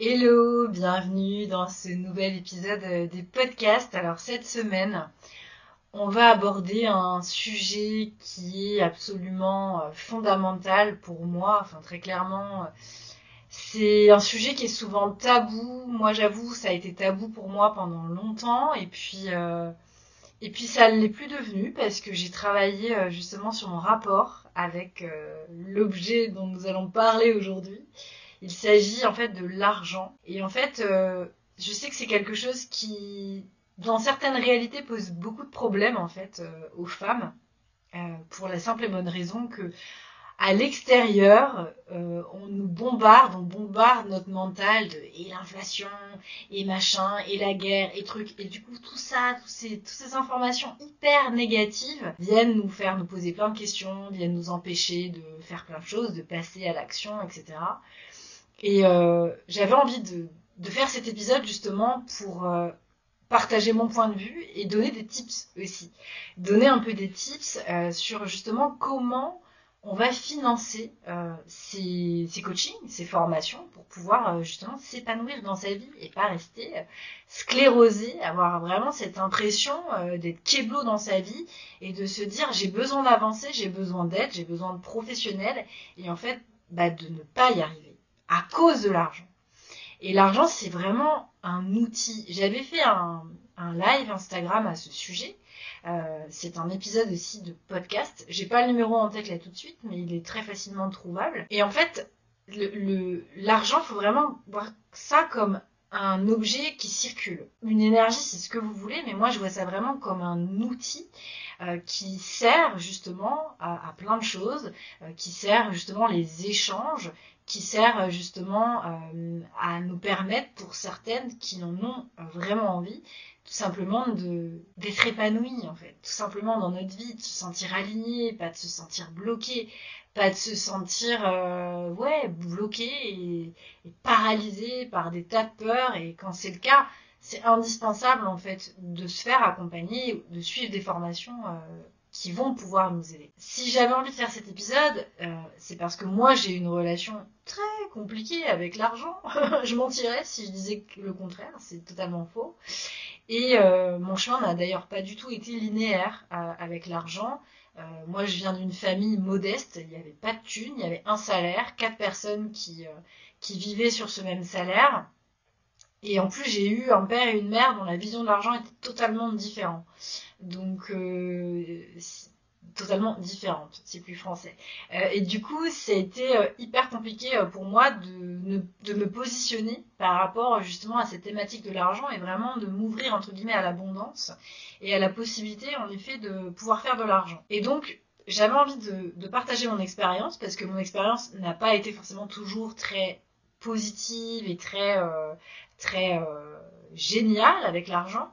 Hello, bienvenue dans ce nouvel épisode des podcasts. Alors cette semaine, on va aborder un sujet qui est absolument euh, fondamental pour moi, enfin très clairement. C'est un sujet qui est souvent tabou. Moi, j'avoue, ça a été tabou pour moi pendant longtemps, et puis euh, et puis ça l'est plus devenu parce que j'ai travaillé euh, justement sur mon rapport avec l'objet dont nous allons parler aujourd'hui. Il s'agit en fait de l'argent, et en fait, je sais que c'est quelque chose qui dans certaines réalités, pose beaucoup de problèmes en fait euh, aux femmes, euh, pour la simple et bonne raison que à l'extérieur, euh, on nous bombarde, on bombarde notre mental de et l'inflation, et machin, et la guerre, et trucs, et du coup tout ça, ces, toutes ces informations hyper négatives viennent nous faire nous poser plein de questions, viennent nous empêcher de faire plein de choses, de passer à l'action, etc. Et j'avais envie de, faire cet épisode justement pour partager mon point de vue et donner des tips aussi. Donner un peu des tips euh, sur justement comment on va financer euh, ces, coachings, ces formations pour pouvoir euh, justement s'épanouir dans sa vie et pas rester sclérosé, avoir vraiment cette impression d'être keblo dans sa vie et de se dire j'ai besoin d'avancer, j'ai besoin d'aide, j'ai besoin de professionnels et en fait bah, de ne pas y arriver à cause de l'argent. Et l'argent, c'est vraiment un outil. J'avais fait un, live Instagram à ce sujet. Euh, c'est un épisode aussi de podcast. J'ai pas le numéro en tête là tout de suite, mais il est très facilement trouvable. Et en fait, l'argent, le, faut vraiment voir ça comme un objet qui circule. Une énergie, c'est ce que vous voulez, mais moi je vois ça vraiment comme un outil euh, qui sert justement à, plein de choses, euh, qui sert justement les échanges, qui sert euh, justement euh, à nous permettre, pour certaines qui en ont euh, vraiment envie, tout simplement d'être épanouies en fait, tout simplement dans notre vie, de se sentir aligné, pas de se sentir bloqué, pas de se sentir ouais bloqué et, et, paralysé par des tas de peurs. Et quand c'est le cas, c'est indispensable en fait de se faire accompagner, de suivre des formations qui vont pouvoir nous aider. Si j'avais envie de faire cet épisode, euh, c'est parce que moi j'ai une relation très compliquée avec l'argent. je mentirais si je disais le contraire, c'est totalement faux. Et euh, mon chemin n'a d'ailleurs pas du tout été linéaire euh, avec l'argent. moi je viens d'une famille modeste, il n'y avait pas de thunes, il y avait un salaire, quatre personnes qui, qui vivaient sur ce même salaire. Et en plus, j'ai eu un père et une mère dont la vision de l'argent était totalement différente. Donc, euh, totalement différente, c'est plus français. Euh, et du coup, ça a été euh, hyper compliqué pour moi de, me positionner par rapport justement à cette thématique de l'argent et vraiment de m'ouvrir entre guillemets à l'abondance et à la possibilité en effet de pouvoir faire de l'argent. Et donc, j'avais envie de partager mon expérience parce que mon expérience n'a pas été forcément toujours très positive et très très euh, génial avec l'argent.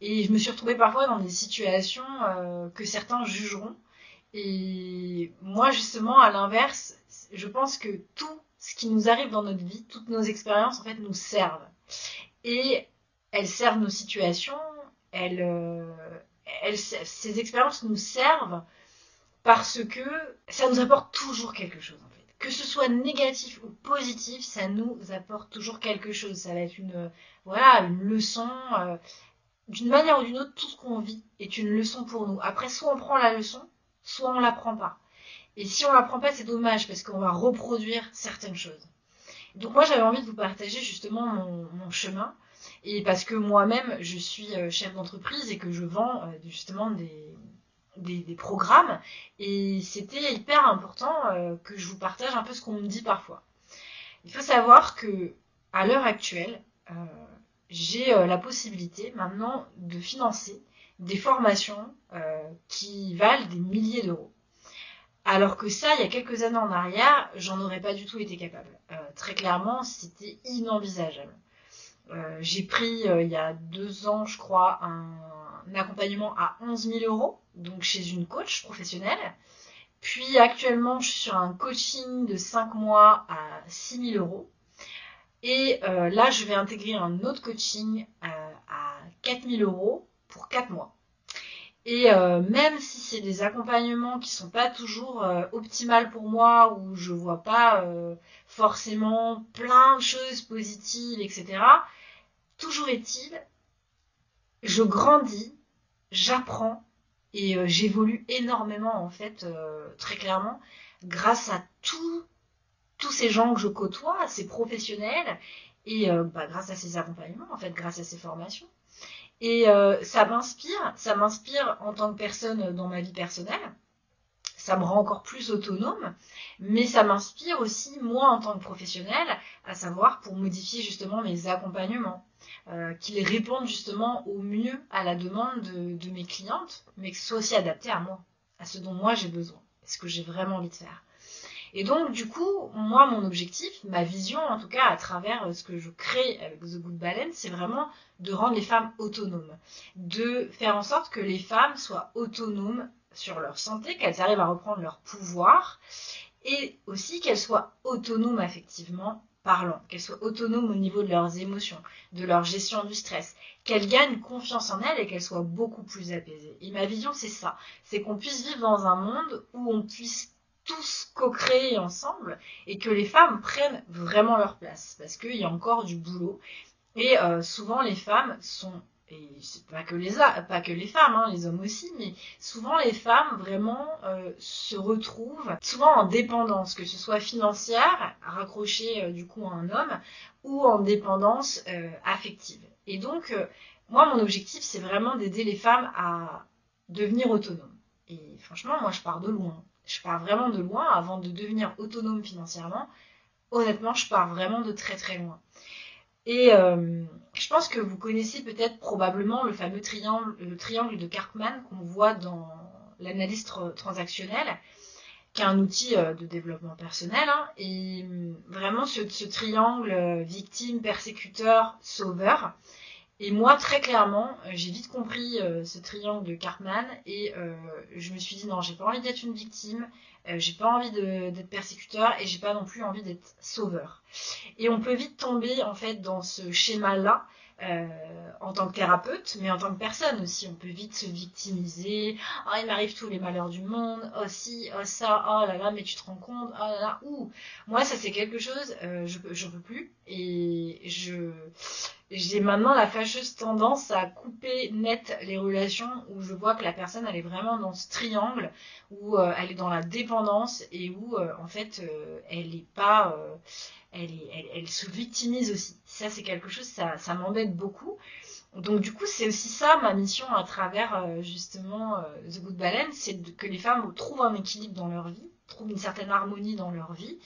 Et je me suis retrouvée parfois dans des situations euh, que certains jugeront. Et moi, justement, à l'inverse, je pense que tout ce qui nous arrive dans notre vie, toutes nos expériences, en fait, nous servent. Et elles servent nos situations, elles, euh, elles, ces expériences nous servent parce que ça nous apporte toujours quelque chose que ce soit négatif ou positif, ça nous apporte toujours quelque chose. Ça va être une, voilà, une leçon. Euh, d'une manière ou d'une autre, tout ce qu'on vit est une leçon pour nous. Après, soit on prend la leçon, soit on la prend pas. Et si on la prend pas, c'est dommage parce qu'on va reproduire certaines choses. Donc moi, j'avais envie de vous partager justement mon, chemin. Et parce que moi-même, je suis euh, chef d'entreprise et que je vends euh, justement des, des, programmes et c'était hyper important euh, que je vous partage un peu ce qu'on me dit parfois. Il faut savoir que à l'heure actuelle, euh, j'ai euh, la possibilité maintenant de financer des formations qui valent des milliers d'euros. Alors que ça, il y a quelques années en arrière, j'en aurais pas du tout été capable. très clairement, c'était inenvisageable. J'ai pris il y a deux ans, je crois, un, accompagnement à 11 000 euros, donc chez une coach professionnelle. Puis actuellement, je suis sur un coaching de 5 mois à 6 000 euros. Et là, je vais intégrer un autre coaching à 4 000 euros pour 4 mois. Et euh, même si c'est des accompagnements qui sont pas toujours euh, optimales pour moi, où je vois pas euh, forcément plein de choses positives, etc. Toujours est-il, je grandis, j'apprends et j'évolue énormément en fait, très clairement, grâce à tous ces gens que je côtoie, ces professionnels et bah, grâce à ces accompagnements, en fait, grâce à ces formations. Et euh, ça m'inspire, ça m'inspire en tant que personne dans ma vie personnelle. Ça me rend encore plus autonome, mais ça m'inspire aussi moi en tant que professionnel, à savoir pour modifier justement mes accompagnements, euh, qu'ils répondent justement au mieux à la demande de, mes clientes, mais que ce soit aussi adapté à moi, à ce dont moi j'ai besoin, ce que j'ai vraiment envie de faire. Et donc, du coup, moi, mon objectif, ma vision, en tout cas, à travers euh, ce que je crée avec The Good Balance, c'est vraiment de rendre les femmes autonomes. De faire en sorte que les femmes soient autonomes sur leur santé, qu'elles arrivent à reprendre leur pouvoir et aussi qu'elles soient autonomes affectivement parlant, qu'elles soient autonomes au niveau de leurs émotions, de leur gestion du stress, qu'elles gagnent confiance en elles et qu'elles soient beaucoup plus apaisées. Et ma vision, c'est ça, c'est qu'on puisse vivre dans un monde où on puisse tous co-créer ensemble et que les femmes prennent vraiment leur place. Parce qu'il y a encore du boulot. Et euh, souvent les femmes sont et c'est pas que les pas que les femmes hein, les hommes aussi mais souvent les femmes vraiment euh, se retrouvent souvent en dépendance que ce soit financière raccrochée euh, du coup à un homme ou en dépendance affective et donc moi mon objectif c'est vraiment d'aider les femmes à devenir autonomes et franchement moi je pars de loin je pars vraiment de loin avant de devenir autonome financièrement. Honnêtement, je pars vraiment de très très loin. Et euh, je pense que vous connaissez peut-être probablement le fameux triangle, le triangle de Karpman qu'on voit dans l'analyse transactionnelle, qui est un outil euh, de développement personnel. Hein. et euh, vraiment, ce, triangle victime, persécuteur, sauveur, et moi, très clairement, euh, j'ai vite compris euh, ce triangle de Cartman et euh, je me suis dit non, j'ai pas envie d'être une victime, j'ai pas envie d'être persécuteur et j'ai pas non plus envie d'être sauveur. Et on peut vite tomber en fait dans ce schéma-là euh, en tant que thérapeute, mais en tant que personne aussi. On peut vite se victimiser. Oh, il m'arrive tous les malheurs du monde. Oh, si, oh, ça, oh là là, mais tu te rends compte. Oh là là, ouh. Moi, ça, c'est quelque chose, euh, je, je peux plus. Et je, j'ai maintenant la fâcheuse tendance à couper net les relations où je vois que la personne, elle est vraiment dans ce triangle, où euh, elle est dans la dépendance et où, euh, en fait, elle est pas, elle, se victimise aussi. Ça, c'est quelque chose, ça, ça m'embête beaucoup. Donc du coup, c'est aussi ça ma mission à travers euh, justement euh, The Good Balance, c'est que les femmes trouvent un équilibre dans leur vie, trouvent une certaine harmonie dans leur vie,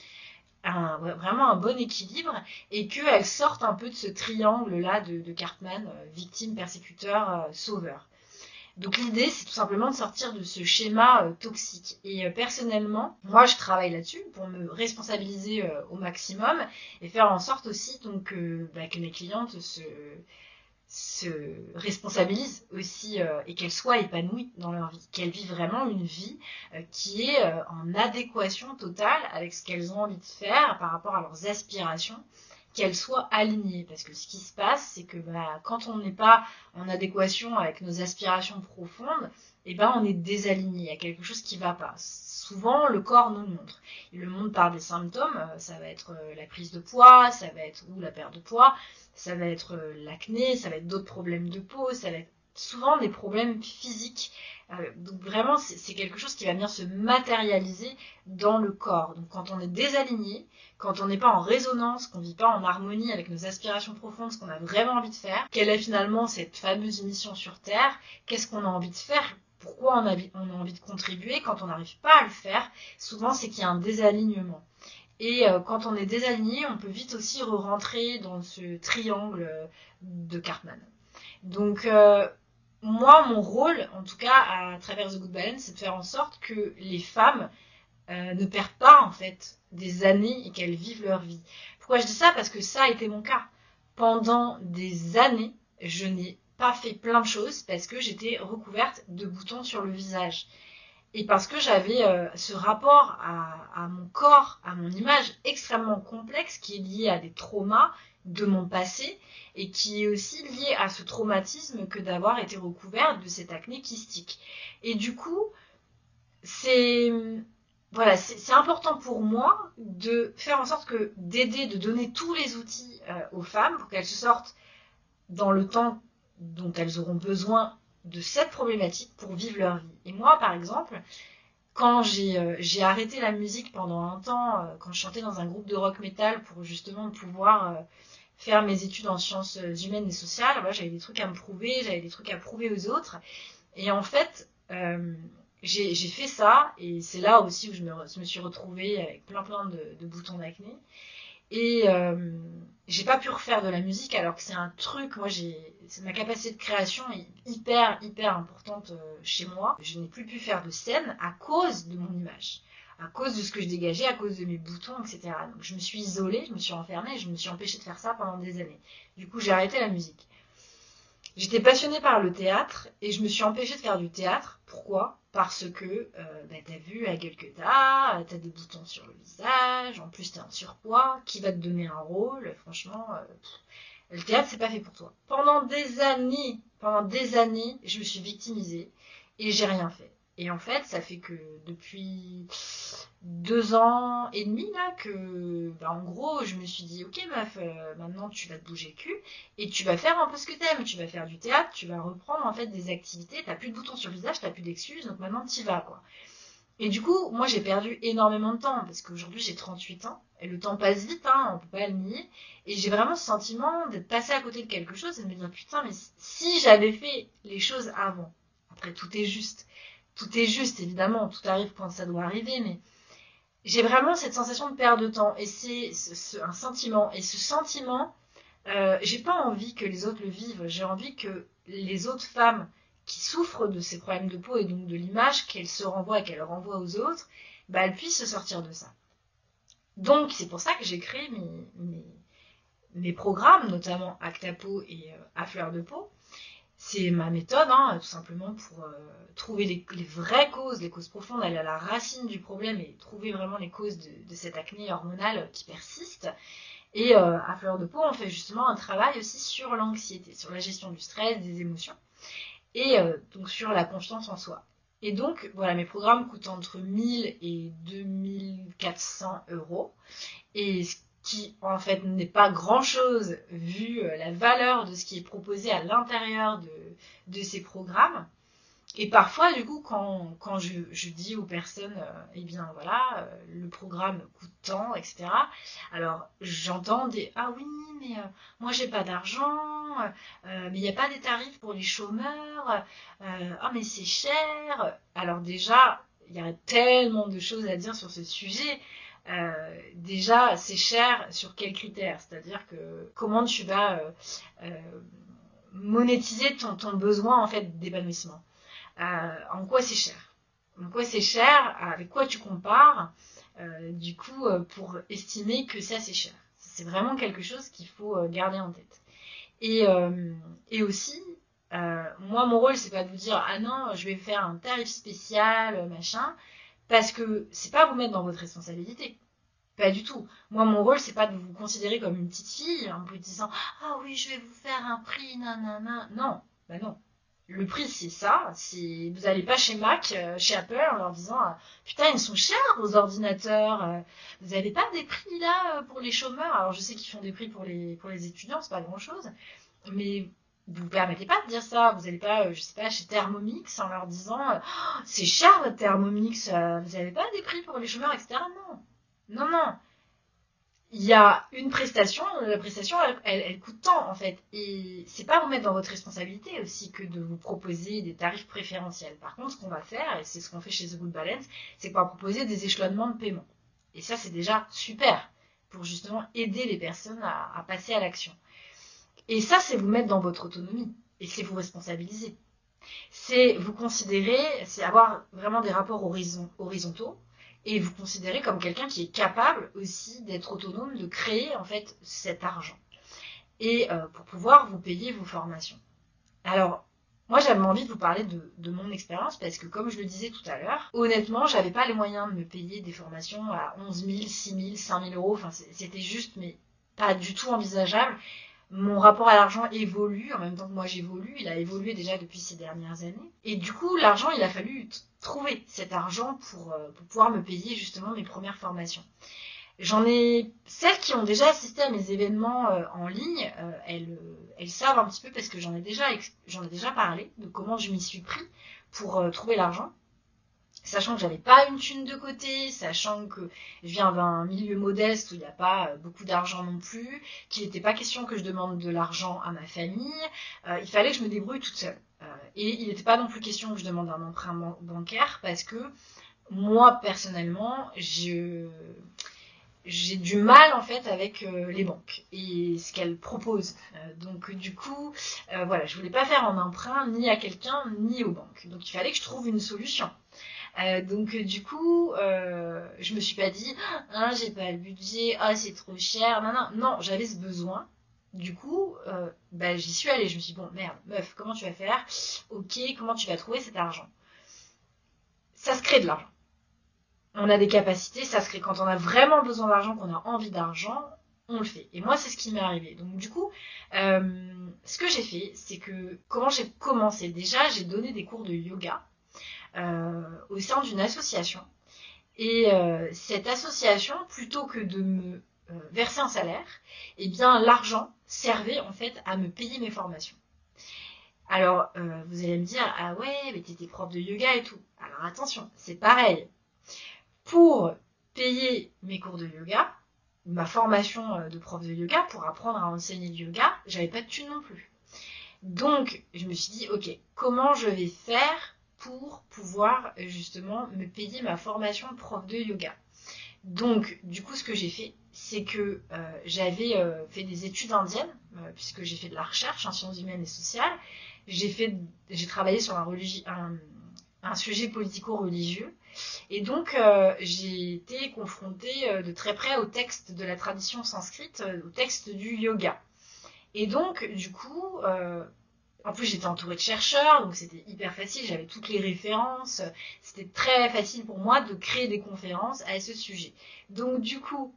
vraiment un bon équilibre, et qu'elles sortent un peu de ce triangle-là de, Cartman, euh, victime, persécuteur, sauveur. Donc l'idée, c'est tout simplement de sortir de ce schéma euh, toxique. Et euh, personnellement, moi, je travaille là-dessus pour me responsabiliser euh, au maximum et faire en sorte aussi donc bah, que mes clientes se se responsabilisent aussi et qu'elles soient épanouies dans leur vie, qu'elles vivent vraiment une vie qui est en adéquation totale avec ce qu'elles ont envie de faire par rapport à leurs aspirations qu'elle soit alignée. Parce que ce qui se passe, c'est que bah, quand on n'est pas en adéquation avec nos aspirations profondes, eh ben, on est désaligné. Il y a quelque chose qui va pas. Souvent, le corps nous le montre. Il le montre par des symptômes. Euh, ça va être euh, la prise de poids, ça va être ou la perte de poids, ça va être euh, l'acné, ça va être d'autres problèmes de peau, ça va être souvent des problèmes physiques. donc vraiment, c'est quelque chose qui va venir se matérialiser dans le corps. Donc quand on est désaligné, quand on n'est pas en résonance, qu'on vit pas en harmonie avec nos aspirations profondes, ce qu'on a vraiment envie de faire, quelle est finalement cette fameuse mission sur Terre, qu'est-ce qu'on a envie de faire, pourquoi on a, envie de contribuer, quand on n'arrive pas à le faire, souvent c'est qu'il y a un désalignement. Et euh, quand on est désaligné, on peut vite aussi re-rentrer dans ce triangle de Cartman. Donc euh, moi, mon rôle, en tout cas à travers The Good Balance, c'est de faire en sorte que les femmes euh, ne perdent pas en fait des années et qu'elles vivent leur vie. Pourquoi je dis ça? Parce que ça a été mon cas. pendant des années, je n'ai pas fait plein de choses parce que j'étais recouverte de boutons sur le visage. Et parce que j'avais euh, ce rapport à, mon corps, à mon image extrêmement complexe qui est lié à des traumas de mon passé et qui est aussi lié à ce traumatisme que d'avoir été recouverte de cette acné kystique. Et du coup, c'est voilà, c'est important pour moi de faire en sorte que d'aider, de donner tous les outils euh, aux femmes pour qu'elles se sortent dans le temps dont elles auront besoin de cette problématique pour vivre leur vie. Et moi, par exemple, quand j'ai euh, arrêté la musique pendant un temps, euh, quand je chantais dans un groupe de rock metal pour justement pouvoir faire mes études en sciences humaines et sociales, j'avais des trucs à me prouver, j'avais des trucs à prouver aux autres. Et en fait, j'ai fait ça et c'est là aussi où je me, me, suis retrouvée avec plein plein de, de boutons d'acné et euh, j'ai pas pu refaire de la musique alors que c'est un truc moi j'ai ma capacité de création est hyper hyper importante euh, chez moi. Je n'ai plus pu faire de scène à cause de mon image à cause de ce que je dégageais à cause de mes boutons etc donc je me suis isolée je me suis enfermée je me suis empêchée de faire ça pendant des années. Du coup j'ai arrêté la musique J'étais passionnée par le théâtre et je me suis empêchée de faire du théâtre. Pourquoi? Parce que euh, bah, t'as vu la gueule que t'as, t'as des boutons sur le visage, en plus t'es en surpoids, qui va te donner un rôle Franchement, euh, le théâtre c'est pas fait pour toi. Pendant des années, pendant des années, je me suis victimisée et j'ai rien fait. Et en fait, ça fait que depuis deux ans et demi là que, bah, en gros, je me suis dit, ok meuf, euh, maintenant tu vas te bouger le cul et tu vas faire un peu ce que t'aimes. Tu vas faire du théâtre, tu vas reprendre en fait des activités. T'as plus de boutons sur le visage, t'as plus d'excuses, donc maintenant t'y vas quoi. Et du coup, moi j'ai perdu énormément de temps parce qu'aujourd'hui j'ai 38 ans et le temps passe vite, hein, on peut pas le nier. Et j'ai vraiment ce sentiment d'être passé à côté de quelque chose et de me dire putain, mais si j'avais fait les choses avant, après tout est juste tout est juste, évidemment, tout arrive quand ça doit arriver, mais j'ai vraiment cette sensation de perte de temps. Et c'est un sentiment. Et ce sentiment, euh, j'ai pas envie que les autres le vivent. J'ai envie que les autres femmes qui souffrent de ces problèmes de peau et donc de l'image qu'elles se renvoient et qu'elles renvoient aux autres, bah, elles puissent se sortir de ça. Donc, c'est pour ça que j'ai créé mes, mes, programmes, notamment Actapo et euh, À Fleur de Peau, c'est ma méthode, hein, tout simplement pour euh, trouver les, vraies causes, les causes profondes, aller à la racine du problème et trouver vraiment les causes de, cette acné hormonale qui persiste. Et euh, à fleur de peau, on fait justement un travail aussi sur l'anxiété, sur la gestion du stress, des émotions, et euh, donc sur la confiance en soi. Et donc, voilà, mes programmes coûtent entre 1000 et 2400 euros. Et ce qui en fait n'est pas grand chose vu euh, la valeur de ce qui est proposé à l'intérieur de, de ces programmes. Et parfois, du coup, quand, quand je, je dis aux personnes, euh, eh bien voilà, euh, le programme coûte tant, etc. Alors, j'entends des ah oui, mais moi j'ai pas d'argent, mais il n'y a pas des tarifs pour les chômeurs, ah mais c'est cher. Alors déjà, il y a tellement de choses à dire sur ce sujet. Euh, déjà c'est cher sur quels critères? C'est-à-dire que comment tu vas euh, euh, monétiser ton, besoin en fait d'épanouissement? En quoi c'est cher? En quoi c'est cher? Avec quoi tu compares? Du coup, pour estimer que ça c'est cher. C'est vraiment quelque chose qu'il faut garder en tête. Et, et aussi, moi, mon rôle, c'est pas de vous dire ah non, je vais faire un tarif spécial, machin. Parce que c'est pas vous mettre dans votre responsabilité. Pas du tout. Moi, mon rôle, c'est pas de vous considérer comme une petite fille en vous disant Ah oui, je vais vous faire un prix, nanana. Non, bah non. Le prix, c'est ça. Vous n'allez pas chez Mac, euh, chez Apple, en leur disant Putain, ils sont chers vos ordinateurs. Euh, vous n'avez pas des prix là euh, pour les chômeurs? Alors, je sais qu'ils font des prix pour les, pour les étudiants, c'est pas grand chose. Mais vous permettez pas de dire ça. Vous n'allez pas, euh, je sais pas, chez Thermomix en leur disant euh, oh, c'est cher votre Thermomix, euh, vous n'avez pas des prix pour les chômeurs, etc. Non, non, non. Il y a une prestation, la prestation, elle, coûte tant en fait, et c'est pas vous mettre dans votre responsabilité aussi que de vous proposer des tarifs préférentiels. Par contre, ce qu'on va faire, et c'est ce qu'on fait chez The Good Balance, c'est qu'on va proposer des échelonnements de paiement. Et ça, c'est déjà super pour justement aider les personnes à passer à l'action. Et ça, c'est vous mettre dans votre autonomie et c'est vous responsabiliser. C'est vous considérer, c'est avoir vraiment des rapports horizontaux et vous considérer comme quelqu'un qui est capable aussi d'être autonome, de créer en fait cet argent. et pour pouvoir vous payer vos formations. Alors, moi, j'avais envie de vous parler de, mon expérience parce que, comme je le disais tout à l'heure, honnêtement, j'avais pas les moyens de me payer des formations à 11 000, 6 000, 5 000 euros. Enfin, c'était juste, mais pas du tout envisageable. Mon rapport à l'argent évolue en même temps que moi j'évolue. Il a évolué déjà depuis ces dernières années. Et du coup, l'argent, il a fallu trouver cet argent pour, euh, pouvoir me payer justement mes premières formations. J'en ai celles qui ont déjà assisté à mes événements euh, en ligne, euh, elles, elles, savent un petit peu parce que j'en ai déjà ai déjà parlé de comment je m'y suis pris pour trouver l'argent. Sachant que j'avais pas une thune de côté, sachant que je viens d'un milieu modeste où il n'y a pas beaucoup d'argent non plus, qu'il n'était pas question que je demande de l'argent à ma famille, il fallait que je me débrouille toute seule. et il n'était pas non plus question que je demande un emprunt bancaire parce que moi personnellement, j'ai du mal en fait avec euh, les banques et ce qu'elles proposent. Euh, donc du coup, euh, voilà, je voulais pas faire un emprunt ni à quelqu'un ni aux banques. Donc il fallait que je trouve une solution. Donc du coup, je me suis pas dit, ah, j'ai pas le budget, ah c'est trop cher, non non, non, j'avais ce besoin. Du coup, bah, j'y suis allée. Je me suis dit, bon merde, meuf, comment tu vas faire? Ok, comment tu vas trouver cet argent? Ça se crée de l'argent on a des capacités, ça serait quand on a vraiment besoin d'argent, qu'on a envie d'argent, on le fait. Et moi, c'est ce qui m'est arrivé. Donc du coup, euh, ce que j'ai fait, c'est que comment j'ai commencé? Déjà, j'ai donné des cours de yoga euh, au sein d'une association. Et euh, cette association, plutôt que de me verser un salaire, eh bien l'argent servait en fait à me payer mes formations. Alors, vous allez me dire, ah ouais, mais t'étais prof de yoga et tout. Alors attention, c'est pareil pour payer mes cours de yoga, ma formation euh, de prof de yoga, pour apprendre à enseigner du yoga, j'avais pas de thunes non plus. Donc, je me suis dit, ok, comment je vais faire pour pouvoir justement me payer ma formation prof de yoga Donc, du coup, ce que j'ai fait, c'est que euh, j'avais euh, fait des études indiennes, puisque j'ai fait de la recherche en sciences humaines et sociales. J'ai travaillé sur un, un, sujet politico-religieux. Et donc, euh, j'ai été confrontée euh, de très près au texte de la tradition sanscrite, euh, au texte du yoga. Et donc, du coup, en plus j'étais entourée de chercheurs, donc c'était hyper facile, j'avais toutes les références, c'était très facile pour moi de créer des conférences à ce sujet. Donc, du coup,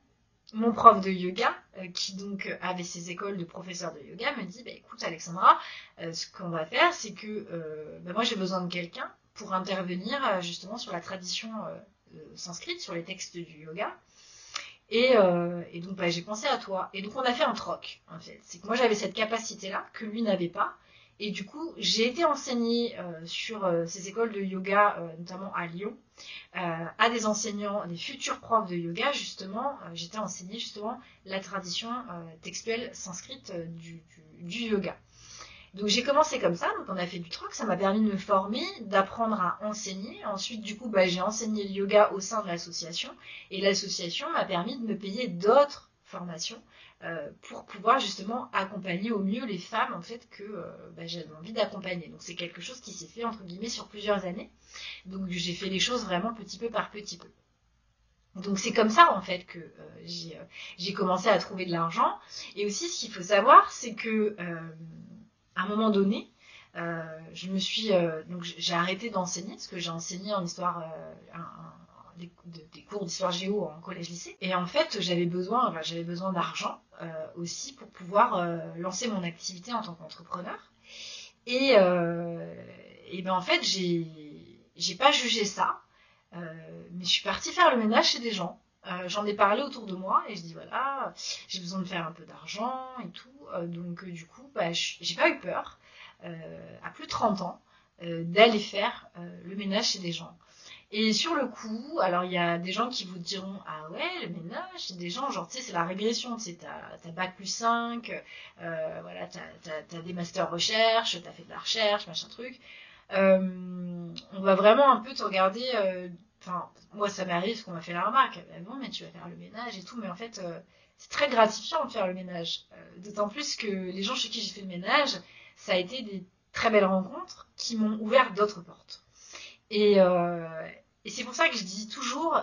mon prof de yoga, qui donc avait ses écoles de professeur de yoga, me dit, bah, écoute Alexandra, ce qu'on va faire, c'est que bah, moi j'ai besoin de quelqu'un pour intervenir euh, justement sur la tradition euh, euh, sanscrite, sur les textes du yoga. Et, donc bah, j'ai pensé à toi. Et donc on a fait un troc, en fait. C'est que moi j'avais cette capacité-là, que lui n'avait pas. Et du coup, j'ai été enseignée sur ces écoles de yoga, notamment à Lyon, à des enseignants, des futurs profs de yoga, justement. J'étais enseignée justement la tradition textuelle sanscrite du, du yoga. Donc j'ai commencé comme ça, donc on a fait du troc, ça m'a permis de me former, d'apprendre à enseigner. Ensuite, du coup, bah, j'ai enseigné le yoga au sein de l'association et l'association m'a permis de me payer d'autres formations euh, pour pouvoir justement accompagner au mieux les femmes en fait que euh, bah, j'avais envie d'accompagner. Donc c'est quelque chose qui s'est fait entre guillemets sur plusieurs années. Donc j'ai fait les choses vraiment petit peu par petit peu. Donc c'est comme ça en fait que euh, j'ai commencé à trouver de l'argent. Et aussi ce qu'il faut savoir, c'est que à un moment donné, je me suis donc j'ai arrêté d'enseigner parce que j'ai enseigné en histoire des, cours d'histoire géo en collège lycée. Et en fait j'avais besoin j'avais besoin d'argent aussi pour pouvoir lancer mon activité en tant qu'entrepreneur. Et et ben en fait j'ai pas jugé ça mais je suis partie faire le ménage chez des gens. J'en ai parlé autour de moi et je dis voilà j'ai besoin de faire un peu d'argent et tout. Euh, donc euh, du coup, bah, j'ai pas eu peur, euh, à plus de 30 ans, d'aller faire le ménage chez des gens. Et sur le coup, alors il y a des gens qui vous diront ah ouais le ménage, des gens genre tu sais c'est la régression, tu sais t'as bac plus 5, voilà t'as as, des masters recherche, t'as fait de la recherche machin truc. on va vraiment un peu te regarder. Enfin moi ça m'arrive qu'on m'a fait la remarque, bah, bon mais tu vas faire le ménage et tout, mais en fait c'est très gratifiant de faire le ménage. Euh, d'autant plus que les gens chez qui j'ai fait le ménage, ça a été des très belles rencontres qui m'ont ouvert d'autres portes. Et, euh, et c'est pour ça que je dis toujours,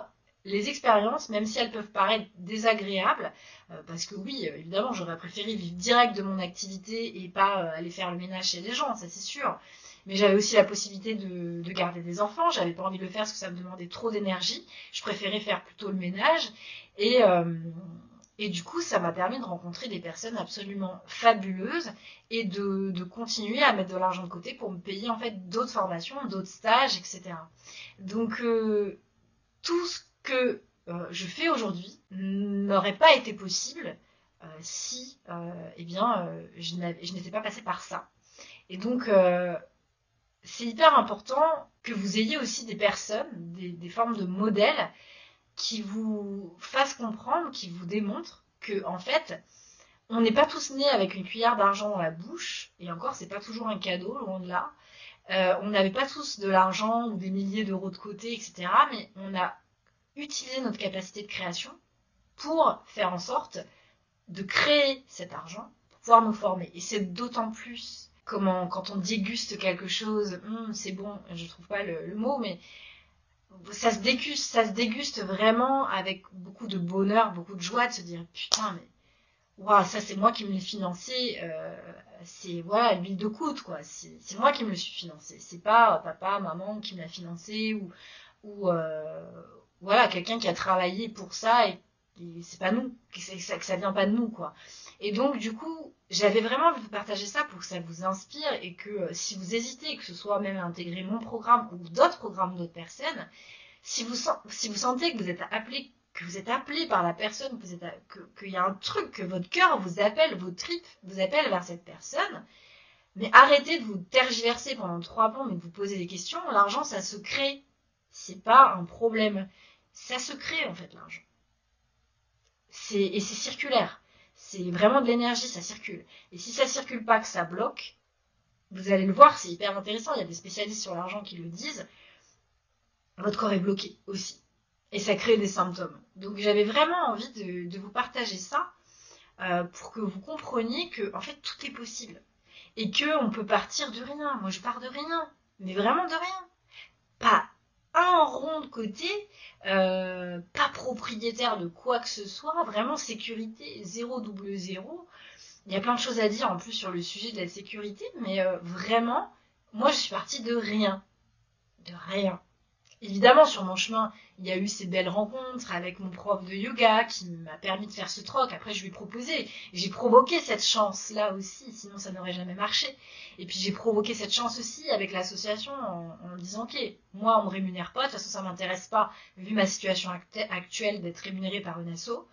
les expériences, même si elles peuvent paraître désagréables, euh, parce que oui, euh, évidemment, j'aurais préféré vivre direct de mon activité et pas euh, aller faire le ménage chez les gens, ça c'est sûr. Mais j'avais aussi la possibilité de, de garder des enfants, j'avais pas envie de le faire parce que ça me demandait trop d'énergie. Je préférais faire plutôt le ménage. Et, et du coup, ça m'a permis de rencontrer des personnes absolument fabuleuses et de, continuer à mettre de l'argent de côté pour me payer en fait d'autres formations, d'autres stages, etc. Donc tout ce que euh, je fais aujourd'hui n'aurait pas été possible euh, si euh, eh bien, je n'étais pas passée par ça. Et donc, c'est hyper important que vous ayez aussi des personnes, des, formes de modèles qui vous fassent comprendre, qui vous démontrent que, en fait, on n'est pas tous nés avec une cuillère d'argent dans la bouche, et encore, c'est pas toujours un cadeau, loin de là. on n'avait pas tous de l'argent ou des milliers d'euros de côté, etc. Mais on a utiliser notre capacité de création pour faire en sorte de créer cet argent pour pouvoir nous former. Et c'est d'autant plus comment quand on déguste quelque chose, hum, c'est bon, je trouve pas le, mot, mais ça se déguste, ça se déguste vraiment avec beaucoup de bonheur, beaucoup de joie de se dire putain mais waouh ça c'est moi qui me l'ai financé, euh, c'est voilà l'huile de coude quoi, c'est moi qui me le suis financé, c'est pas papa maman qui me l'a financé ou ou euh, voilà, quelqu'un qui a travaillé pour ça et, c'est pas nous, ça, que ça vient pas de nous, quoi. Et donc, du coup, j'avais vraiment envie de partager ça pour que ça vous inspire et que euh, si vous hésitez, que ce soit même à intégrer mon programme ou d'autres programmes d'autres personnes, si vous, sentez que vous êtes appelé que vous êtes appelé par la personne, que vous êtes, qu'il y a un truc, que votre cœur vous appelle, vos tripes vous appellent vers cette personne, mais arrêtez de vous tergiverser pendant trois ans, mais de vous poser des questions. L'argent, ça se crée. C'est pas un problème ça se crée en fait l'argent. et c'est circulaire. C'est vraiment de l'énergie, ça circule. Et si ça circule pas, que ça bloque, vous allez le voir, c'est hyper intéressant. Il y a des spécialistes sur l'argent qui le disent. Votre corps est bloqué aussi. Et ça crée des symptômes. Donc j'avais vraiment envie de, vous partager ça euh, pour que vous compreniez que en fait tout est possible et que on peut partir de rien. Moi je pars de rien, mais vraiment de rien. Pas un rond de côté, euh, pas propriétaire de quoi que ce soit, vraiment sécurité, zéro double zéro. Il y a plein de choses à dire en plus sur le sujet de la sécurité, mais euh, vraiment, moi je suis partie de rien. De rien. Évidemment, sur mon chemin, il y a eu ces belles rencontres avec mon prof de yoga qui m'a permis de faire ce troc. Après, je lui ai proposé. J'ai provoqué cette chance-là aussi, sinon ça n'aurait jamais marché. Et puis, j'ai provoqué cette chance aussi avec l'association en, disant, OK, moi, on me rémunère pas. De toute façon, ça m'intéresse pas, vu ma situation actuelle d'être rémunérée par une asso.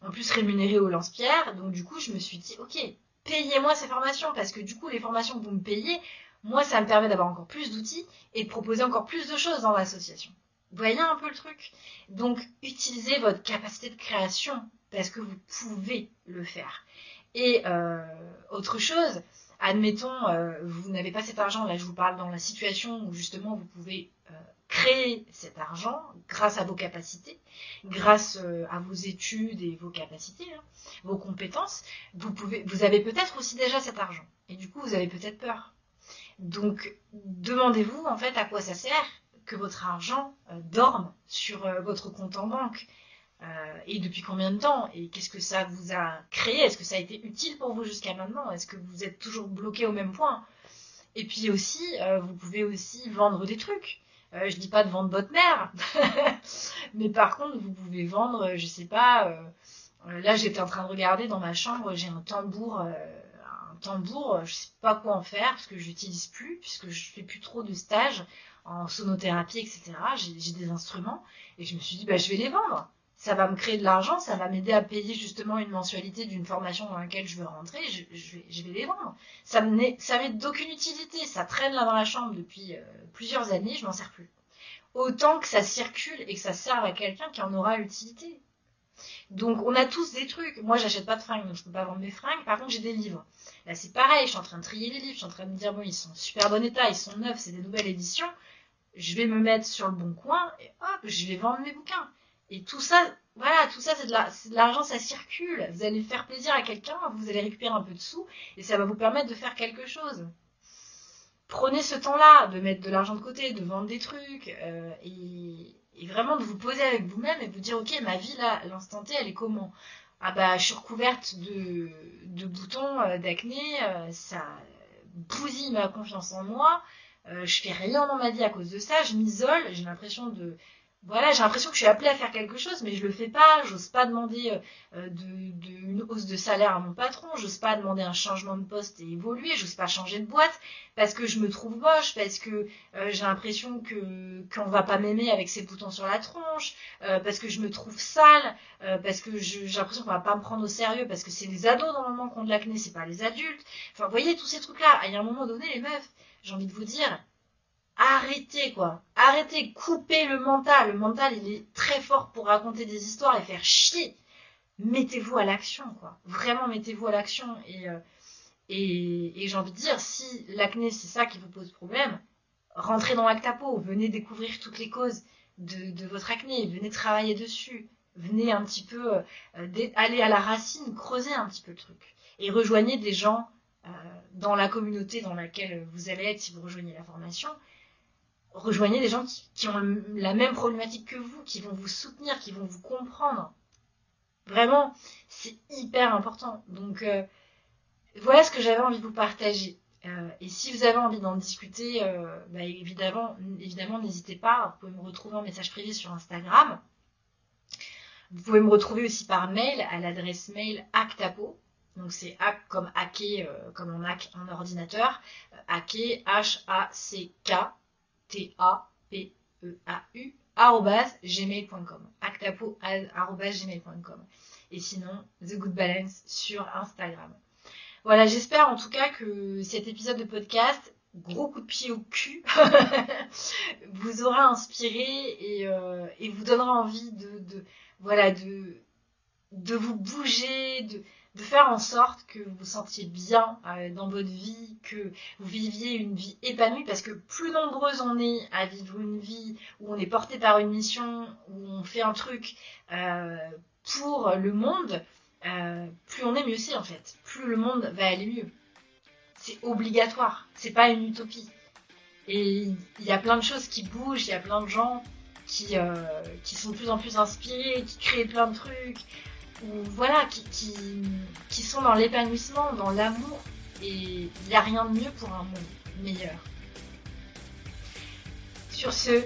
En plus, rémunérée au lance-pierre. Donc, du coup, je me suis dit, OK, payez-moi ces formations parce que du coup, les formations que vous me payez, moi, ça me permet d'avoir encore plus d'outils et de proposer encore plus de choses dans l'association. Voyez un peu le truc? Donc, utilisez votre capacité de création parce que vous pouvez le faire. Et euh, autre chose, admettons, euh, vous n'avez pas cet argent, là je vous parle dans la situation où justement vous pouvez euh, créer cet argent grâce à vos capacités, grâce à vos études et vos capacités, hein, vos compétences, vous, pouvez, vous avez peut-être aussi déjà cet argent. Et du coup, vous avez peut-être peur. Donc, demandez-vous en fait à quoi ça sert que votre argent euh, dorme sur euh, votre compte en banque euh, et depuis combien de temps? Et qu'est-ce que ça vous a créé? Est-ce que ça a été utile pour vous jusqu'à maintenant? Est-ce que vous êtes toujours bloqué au même point? Et puis aussi, vous pouvez aussi vendre des trucs. je dis pas de vendre votre mère, mais par contre, vous pouvez vendre, je sais pas. là, j'étais en train de regarder dans ma chambre, j'ai un tambour tambour, euh, je sais pas quoi en faire parce que je l'utilise plus, puisque je fais plus trop de stages en sonothérapie, etc. J'ai des instruments et je me suis dit, bah, je vais les vendre. Ça va me créer de l'argent, ça va m'aider à payer justement une mensualité d'une formation dans laquelle je veux rentrer, je, vais, les vendre. Ça m'est d'aucune utilité, ça traîne là dans la chambre depuis euh, plusieurs années, je m'en sers plus. Autant que ça circule et que ça serve à quelqu'un qui en aura l'utilité. Donc on a tous des trucs. Moi j'achète pas de fringues, donc je peux pas vendre mes fringues. Par contre j'ai des livres. Là c'est pareil, je suis en train de trier les livres, je suis en train de me dire bon ils sont en super bon état, ils sont neufs, c'est des nouvelles éditions. Je vais me mettre sur le bon coin et hop, je vais vendre mes bouquins. Et tout ça, voilà, tout ça c'est de l'argent, ça circule. Vous allez faire plaisir à quelqu'un, vous allez récupérer un peu de sous et ça va vous permettre de faire quelque chose. Prenez ce temps-là de mettre de l'argent de côté, de vendre des trucs euh, et Et vraiment de vous poser avec vous-même et vous dire, ok, ma vie là, l'instant T, elle est comment? Ah bah, je suis recouverte de, de boutons, euh, d'acné, euh, ça bousille ma confiance en moi, euh, je fais rien dans ma vie à cause de ça, je m'isole, j'ai l'impression de voilà, j'ai l'impression que je suis appelée à faire quelque chose, mais je le fais pas. J'ose pas demander euh, de, une hausse de salaire à mon patron. J'ose pas demander un changement de poste et évoluer. J'ose pas changer de boîte parce que je me trouve moche, parce que euh, j'ai l'impression que qu'on va pas m'aimer avec ses boutons sur la tronche, euh, parce que je me trouve sale, euh, parce que j'ai l'impression qu'on va pas me prendre au sérieux, parce que c'est les ados normalement qui ont de l'acné, c'est pas les adultes. Enfin, vous voyez tous ces trucs-là. Il y a un moment donné, les meufs, j'ai envie de vous dire, arrêtez quoi. Arrêtez, coupez le mental. Le mental, il est très fort pour raconter des histoires et faire chier. Mettez-vous à l'action quoi. Vraiment mettez-vous à l'action et euh, et, j'ai envie de dire si l'acné c'est ça qui vous pose problème, rentrez dans Actapo, venez découvrir toutes les causes de, de votre acné, venez travailler dessus, venez un petit peu euh, aller à la racine, creuser un petit peu le truc et rejoignez des gens euh, dans la communauté dans laquelle vous allez être si vous rejoignez la formation rejoignez des gens qui, ont la même problématique que vous, qui vont vous soutenir, qui vont vous comprendre. Vraiment, c'est hyper important. Donc euh, voilà ce que j'avais envie de vous partager. Euh, et si vous avez envie d'en discuter, euh, bah, évidemment, n'hésitez pas. Vous pouvez me retrouver en message privé sur Instagram. Vous pouvez me retrouver aussi par mail à l'adresse mail actapo. Donc c'est hack comme hacker, comme on hack un ordinateur. Hacker, H-A-C-K, T-A-P-E-A-U, gmail.com. Gmail.com. Et sinon, The Good Balance sur Instagram. Voilà, j'espère en tout cas que cet épisode de podcast, gros coup de pied au cul, vous aura inspiré et, euh, et, vous donnera envie de voilà, de, de vous bouger, de, de faire en sorte que vous vous sentiez bien euh, dans votre vie, que vous viviez une vie épanouie, parce que plus nombreuses on est à vivre une vie où on est porté par une mission, où on fait un truc euh, pour le monde, euh, plus on est mieux c'est en fait. Plus le monde va aller mieux. C'est obligatoire, c'est pas une utopie. Et il y a plein de choses qui bougent, il y a plein de gens qui, qui sont de plus en plus inspirés, qui créent plein de trucs ou voilà, qui, sont dans l'épanouissement, dans l'amour, et il n'y a rien de mieux pour un monde meilleur. Sur ce,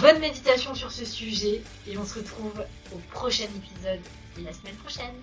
bonne méditation sur ce sujet, et on se retrouve au prochain épisode la semaine prochaine.